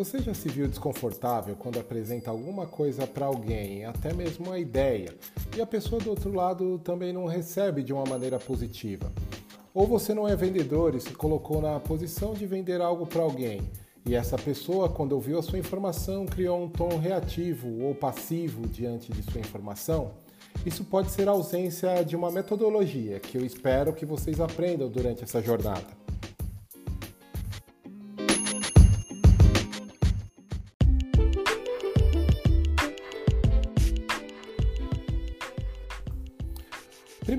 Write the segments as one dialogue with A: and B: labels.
A: Você já se viu desconfortável quando apresenta alguma coisa para alguém, até mesmo uma ideia, e a pessoa do outro lado também não recebe de uma maneira positiva? Ou você não é vendedor e se colocou na posição de vender algo para alguém, e essa pessoa, quando ouviu a sua informação, criou um tom reativo ou passivo diante de sua informação? Isso pode ser a ausência de uma metodologia que eu espero que vocês aprendam durante essa jornada.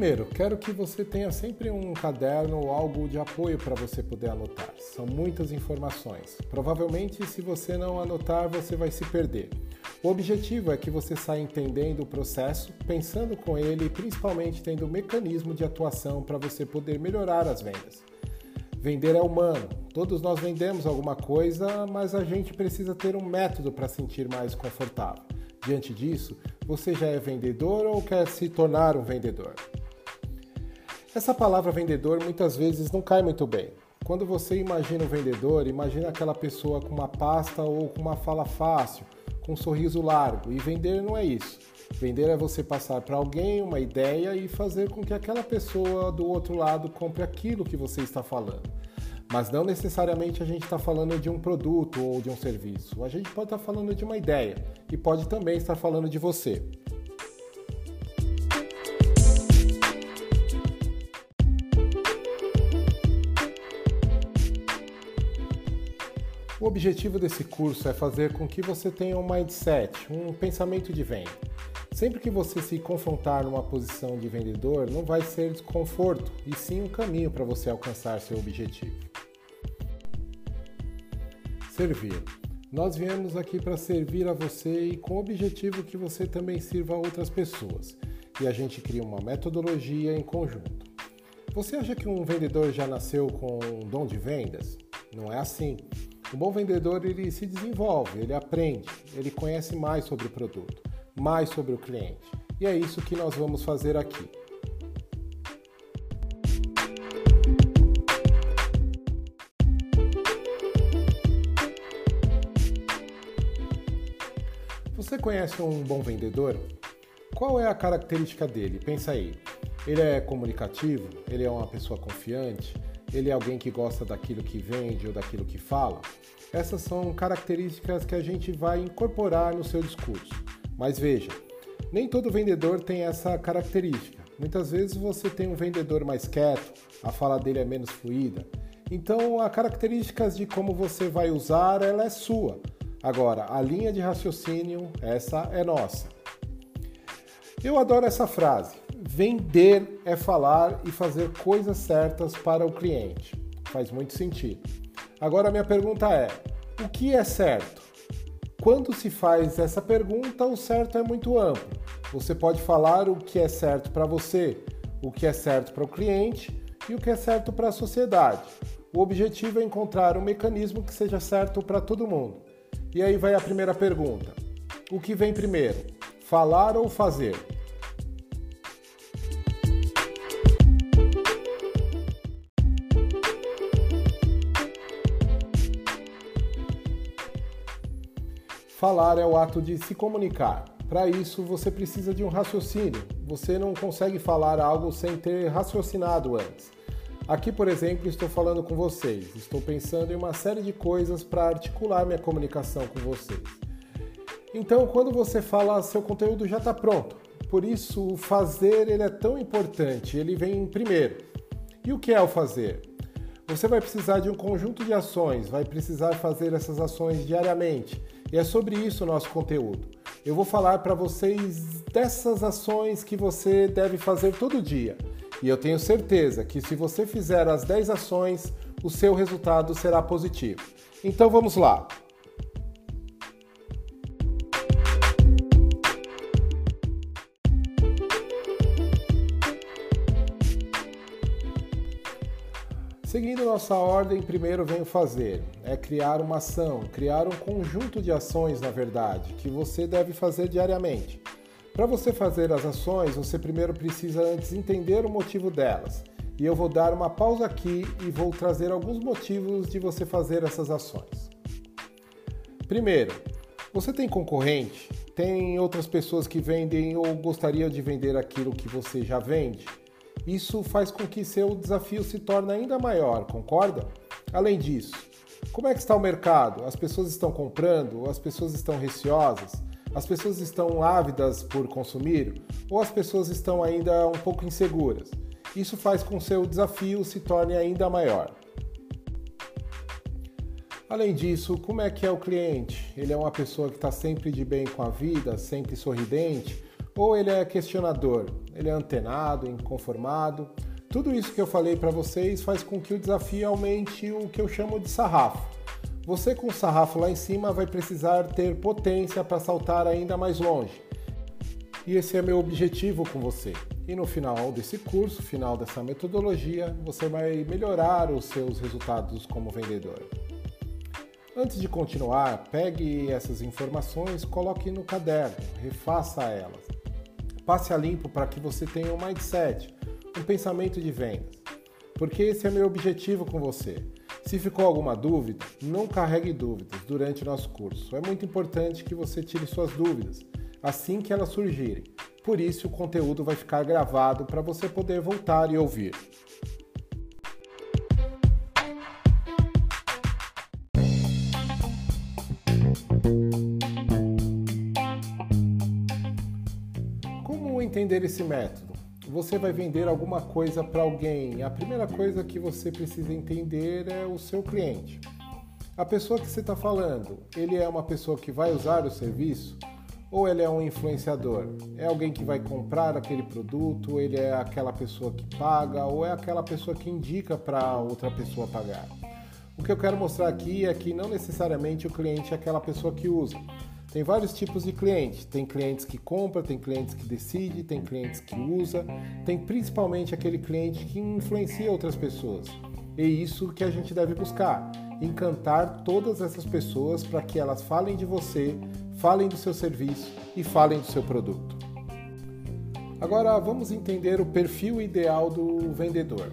A: Primeiro, quero que você tenha sempre um caderno ou algo de apoio para você poder anotar. São muitas informações. Provavelmente, se você não anotar, você vai se perder. O objetivo é que você saia entendendo o processo, pensando com ele e principalmente tendo um mecanismo de atuação para você poder melhorar as vendas. Vender é humano. Todos nós vendemos alguma coisa, mas a gente precisa ter um método para sentir mais confortável. Diante disso, você já é vendedor ou quer se tornar um vendedor? Essa palavra vendedor muitas vezes não cai muito bem. Quando você imagina um vendedor, imagina aquela pessoa com uma pasta ou com uma fala fácil, com um sorriso largo. E vender não é isso. Vender é você passar para alguém uma ideia e fazer com que aquela pessoa do outro lado compre aquilo que você está falando. Mas não necessariamente a gente está falando de um produto ou de um serviço. A gente pode estar falando de uma ideia e pode também estar falando de você. Objetivo desse curso é fazer com que você tenha um mindset, um pensamento de venda. Sempre que você se confrontar numa posição de vendedor, não vai ser desconforto, e sim um caminho para você alcançar seu objetivo. Servir. Nós viemos aqui para servir a você e com o objetivo que você também sirva a outras pessoas. E a gente cria uma metodologia em conjunto. Você acha que um vendedor já nasceu com um dom de vendas? Não é assim. Um bom vendedor ele se desenvolve, ele aprende, ele conhece mais sobre o produto, mais sobre o cliente. E é isso que nós vamos fazer aqui. Você conhece um bom vendedor? Qual é a característica dele? Pensa aí. Ele é comunicativo? Ele é uma pessoa confiante? Ele é alguém que gosta daquilo que vende ou daquilo que fala? Essas são características que a gente vai incorporar no seu discurso. Mas veja, nem todo vendedor tem essa característica. Muitas vezes você tem um vendedor mais quieto, a fala dele é menos fluida. Então, as características de como você vai usar, ela é sua. Agora, a linha de raciocínio, essa é nossa. Eu adoro essa frase. Vender é falar e fazer coisas certas para o cliente. Faz muito sentido. Agora minha pergunta é: o que é certo? Quando se faz essa pergunta, o certo é muito amplo. Você pode falar o que é certo para você, o que é certo para o cliente e o que é certo para a sociedade. O objetivo é encontrar um mecanismo que seja certo para todo mundo. E aí vai a primeira pergunta: o que vem primeiro, falar ou fazer? Falar é o ato de se comunicar. Para isso, você precisa de um raciocínio. Você não consegue falar algo sem ter raciocinado antes. Aqui, por exemplo, estou falando com vocês. Estou pensando em uma série de coisas para articular minha comunicação com vocês. Então, quando você fala, seu conteúdo já está pronto. Por isso, o fazer ele é tão importante. Ele vem primeiro. E o que é o fazer? Você vai precisar de um conjunto de ações, vai precisar fazer essas ações diariamente e é sobre isso o nosso conteúdo. Eu vou falar para vocês dessas ações que você deve fazer todo dia. E eu tenho certeza que se você fizer as 10 ações, o seu resultado será positivo. Então vamos lá. Seguindo nossa ordem, primeiro vem o fazer, é criar uma ação, criar um conjunto de ações, na verdade, que você deve fazer diariamente. Para você fazer as ações, você primeiro precisa antes entender o motivo delas. E eu vou dar uma pausa aqui e vou trazer alguns motivos de você fazer essas ações. Primeiro, você tem concorrente? Tem outras pessoas que vendem ou gostariam de vender aquilo que você já vende? Isso faz com que seu desafio se torne ainda maior, concorda? Além disso, como é que está o mercado? As pessoas estão comprando? As pessoas estão receosas? As pessoas estão ávidas por consumir? Ou as pessoas estão ainda um pouco inseguras? Isso faz com que seu desafio se torne ainda maior. Além disso, como é que é o cliente? Ele é uma pessoa que está sempre de bem com a vida, sempre sorridente? Ou ele é questionador? Ele é antenado, inconformado? Tudo isso que eu falei para vocês faz com que o desafio aumente o que eu chamo de sarrafo. Você com o sarrafo lá em cima vai precisar ter potência para saltar ainda mais longe. E esse é meu objetivo com você. E no final desse curso, final dessa metodologia, você vai melhorar os seus resultados como vendedor. Antes de continuar, pegue essas informações, coloque no caderno, refaça elas. Passe a limpo para que você tenha um mindset, um pensamento de vendas. Porque esse é meu objetivo com você. Se ficou alguma dúvida, não carregue dúvidas durante o nosso curso. É muito importante que você tire suas dúvidas assim que elas surgirem. Por isso, o conteúdo vai ficar gravado para você poder voltar e ouvir. Entender esse método? Você vai vender alguma coisa para alguém. A primeira coisa que você precisa entender é o seu cliente. A pessoa que você está falando, ele é uma pessoa que vai usar o serviço ou ele é um influenciador? É alguém que vai comprar aquele produto? Ele é aquela pessoa que paga ou é aquela pessoa que indica para outra pessoa pagar? O que eu quero mostrar aqui é que não necessariamente o cliente é aquela pessoa que usa. Tem vários tipos de clientes. Tem clientes que compra, tem clientes que decide, tem clientes que usa, tem principalmente aquele cliente que influencia outras pessoas. É isso que a gente deve buscar: encantar todas essas pessoas para que elas falem de você, falem do seu serviço e falem do seu produto. Agora vamos entender o perfil ideal do vendedor.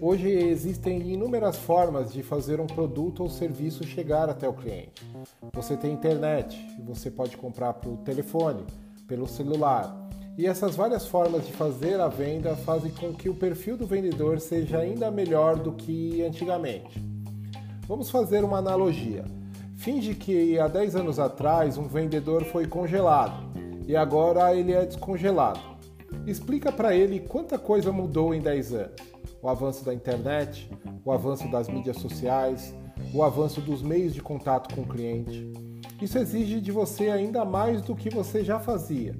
A: Hoje existem inúmeras formas de fazer um produto ou serviço chegar até o cliente. Você tem internet, você pode comprar pelo telefone, pelo celular. E essas várias formas de fazer a venda fazem com que o perfil do vendedor seja ainda melhor do que antigamente. Vamos fazer uma analogia. Finge que há 10 anos atrás um vendedor foi congelado e agora ele é descongelado. Explica para ele quanta coisa mudou em 10 anos o avanço da internet, o avanço das mídias sociais, o avanço dos meios de contato com o cliente. Isso exige de você ainda mais do que você já fazia.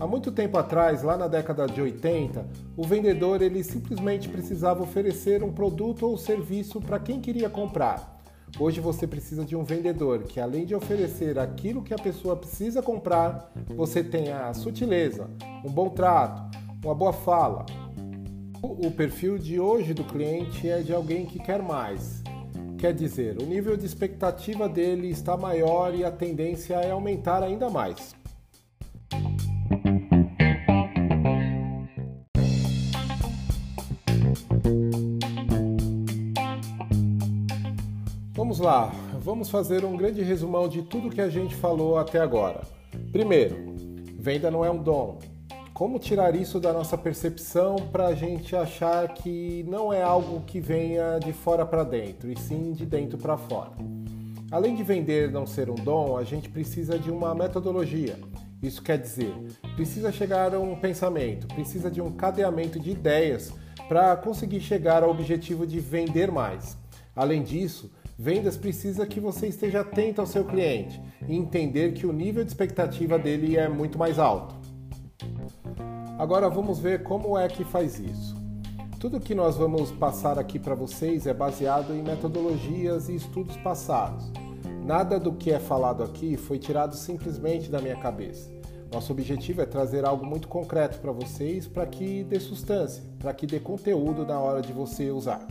A: Há muito tempo atrás, lá na década de 80, o vendedor ele simplesmente precisava oferecer um produto ou serviço para quem queria comprar. Hoje você precisa de um vendedor que, além de oferecer aquilo que a pessoa precisa comprar, você tenha a sutileza, um bom trato, uma boa fala, o perfil de hoje do cliente é de alguém que quer mais. Quer dizer, o nível de expectativa dele está maior e a tendência é aumentar ainda mais. Lá, vamos fazer um grande resumão de tudo que a gente falou até agora. Primeiro, venda não é um dom, como tirar isso da nossa percepção para a gente achar que não é algo que venha de fora para dentro, e sim de dentro para fora? Além de vender não ser um dom, a gente precisa de uma metodologia. Isso quer dizer, precisa chegar a um pensamento, precisa de um cadeamento de ideias para conseguir chegar ao objetivo de vender mais. Além disso, vendas precisa que você esteja atento ao seu cliente e entender que o nível de expectativa dele é muito mais alto. Agora vamos ver como é que faz isso. Tudo que nós vamos passar aqui para vocês é baseado em metodologias e estudos passados. Nada do que é falado aqui foi tirado simplesmente da minha cabeça. Nosso objetivo é trazer algo muito concreto para vocês para que dê substância, para que dê conteúdo na hora de você usar.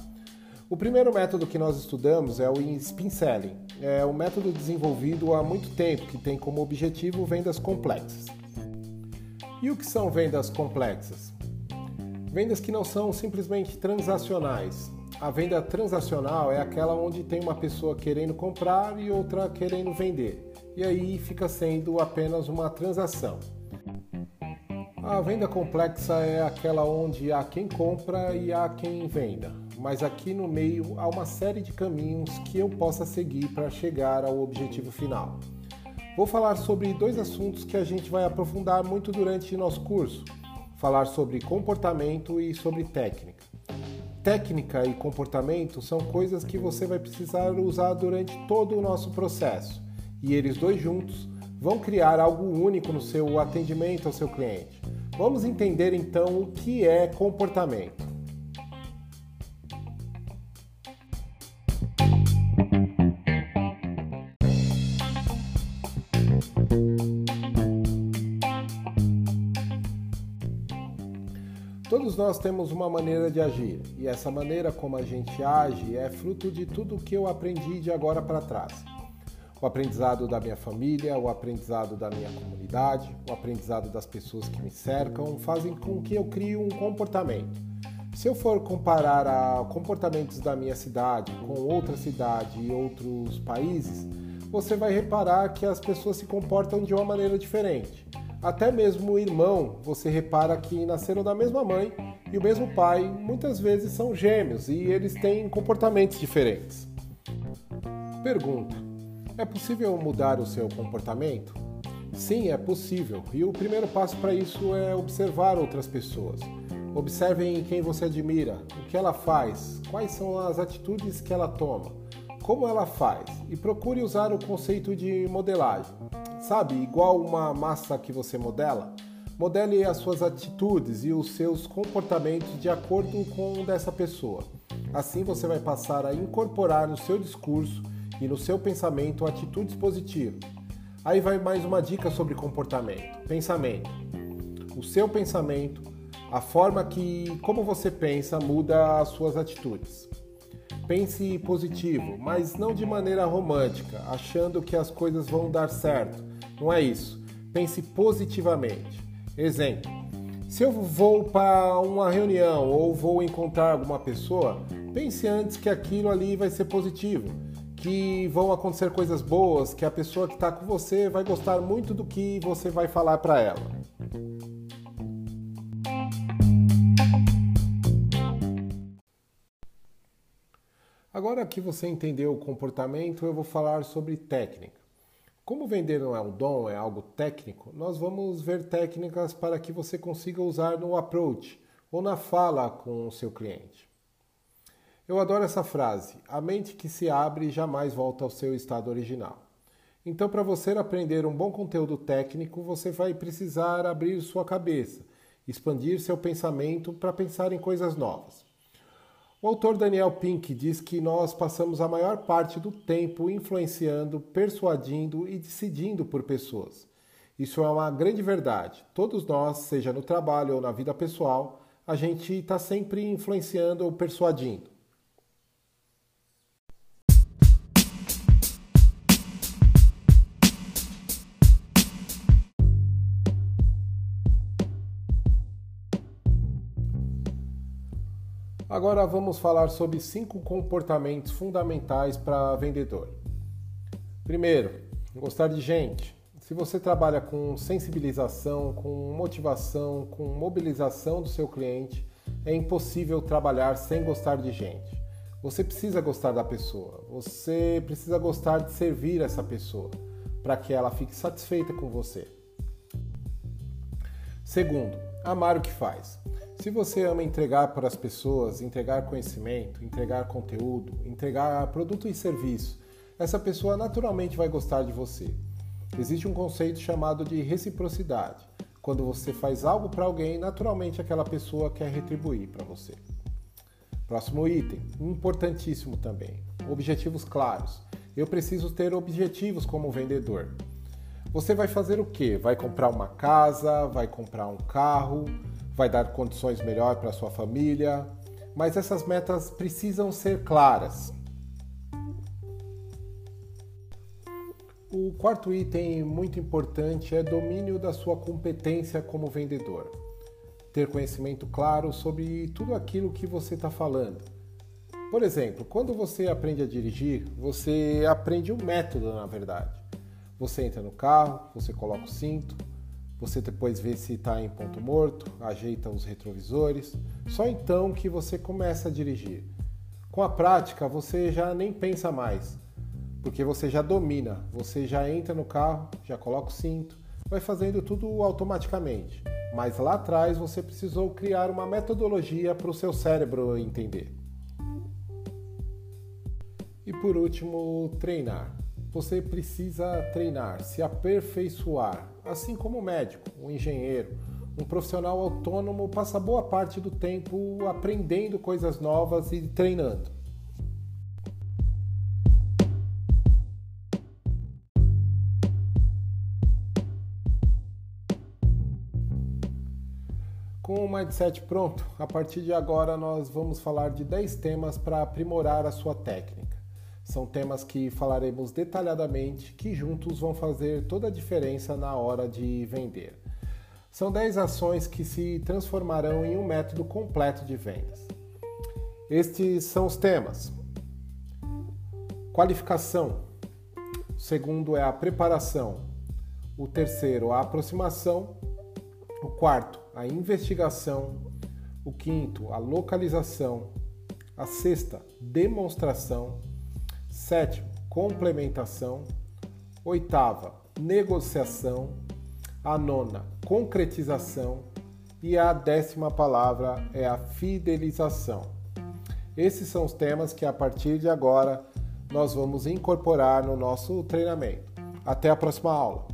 A: O primeiro método que nós estudamos é o Spin Selling. É um método desenvolvido há muito tempo que tem como objetivo vendas complexas. E o que são vendas complexas? Vendas que não são simplesmente transacionais. a venda transacional é aquela onde tem uma pessoa querendo comprar e outra querendo vender, e aí fica sendo apenas uma transação. A venda complexa é aquela onde há quem compra e há quem venda, mas aqui no meio há uma série de caminhos que eu possa seguir para chegar ao objetivo final. Vou falar sobre dois assuntos que a gente vai aprofundar muito durante nosso curso: falar sobre comportamento e sobre técnica. Técnica e comportamento são coisas que você vai precisar usar durante todo o nosso processo, e eles dois juntos vão criar algo único no seu atendimento ao seu cliente. Vamos entender então o que é comportamento. Todos nós temos uma maneira de agir, e essa maneira como a gente age é fruto de tudo que eu aprendi de agora para trás. O aprendizado da minha família, o aprendizado da minha comunidade, o aprendizado das pessoas que me cercam fazem com que eu crie um comportamento. Se eu for comparar a comportamentos da minha cidade com outra cidade e outros países, você vai reparar que as pessoas se comportam de uma maneira diferente. Até mesmo o irmão, você repara que nasceram da mesma mãe e o mesmo pai, muitas vezes são gêmeos e eles têm comportamentos diferentes. Pergunta: é possível mudar o seu comportamento? Sim, é possível. E o primeiro passo para isso é observar outras pessoas. Observem quem você admira, o que ela faz, quais são as atitudes que ela toma, como ela faz e procure usar o conceito de modelagem. Sabe, igual uma massa que você modela? Modele as suas atitudes e os seus comportamentos de acordo com dessa pessoa. Assim você vai passar a incorporar no seu discurso e no seu pensamento atitudes positivas. Aí vai mais uma dica sobre comportamento. Pensamento. O seu pensamento, a forma que como você pensa muda as suas atitudes. Pense positivo, mas não de maneira romântica, achando que as coisas vão dar certo. Não é isso. Pense positivamente. Exemplo: se eu vou para uma reunião ou vou encontrar alguma pessoa, pense antes que aquilo ali vai ser positivo, que vão acontecer coisas boas, que a pessoa que está com você vai gostar muito do que você vai falar para ela. Agora que você entendeu o comportamento, eu vou falar sobre técnica. Como vender não é um dom, é algo técnico, nós vamos ver técnicas para que você consiga usar no approach ou na fala com o seu cliente. Eu adoro essa frase: a mente que se abre jamais volta ao seu estado original. Então, para você aprender um bom conteúdo técnico, você vai precisar abrir sua cabeça, expandir seu pensamento para pensar em coisas novas. O autor Daniel Pink diz que nós passamos a maior parte do tempo influenciando, persuadindo e decidindo por pessoas. Isso é uma grande verdade. Todos nós, seja no trabalho ou na vida pessoal, a gente está sempre influenciando ou persuadindo. Agora vamos falar sobre cinco comportamentos fundamentais para vendedor. Primeiro, gostar de gente. Se você trabalha com sensibilização, com motivação, com mobilização do seu cliente, é impossível trabalhar sem gostar de gente. Você precisa gostar da pessoa, você precisa gostar de servir essa pessoa para que ela fique satisfeita com você. Segundo, amar o que faz. Se você ama entregar para as pessoas, entregar conhecimento, entregar conteúdo, entregar produto e serviço, essa pessoa naturalmente vai gostar de você. Existe um conceito chamado de reciprocidade. Quando você faz algo para alguém, naturalmente aquela pessoa quer retribuir para você. Próximo item, importantíssimo também: objetivos claros. Eu preciso ter objetivos como vendedor. Você vai fazer o quê? Vai comprar uma casa, vai comprar um carro, vai dar condições melhor para sua família, mas essas metas precisam ser claras. O quarto item muito importante é domínio da sua competência como vendedor. Ter conhecimento claro sobre tudo aquilo que você está falando. Por exemplo, quando você aprende a dirigir, você aprende um método, na verdade. Você entra no carro, você coloca o cinto, você depois vê se está em ponto morto, ajeita os retrovisores. Só então que você começa a dirigir. Com a prática, você já nem pensa mais, porque você já domina. Você já entra no carro, já coloca o cinto, vai fazendo tudo automaticamente. Mas lá atrás você precisou criar uma metodologia para o seu cérebro entender. E por último, treinar. Você precisa treinar, se aperfeiçoar, assim como o médico, o engenheiro, um profissional autônomo passa boa parte do tempo aprendendo coisas novas e treinando. Com o mindset pronto, a partir de agora nós vamos falar de 10 temas para aprimorar a sua técnica. São temas que falaremos detalhadamente, que juntos vão fazer toda a diferença na hora de vender. São 10 ações que se transformarão em um método completo de vendas. Estes são os temas: qualificação. O segundo é a preparação. O terceiro, a aproximação. O quarto, a investigação. O quinto, a localização. A sexta, demonstração Sétimo, complementação. Oitava, negociação. A nona, concretização. E a décima palavra é a fidelização. Esses são os temas que a partir de agora nós vamos incorporar no nosso treinamento. Até a próxima aula!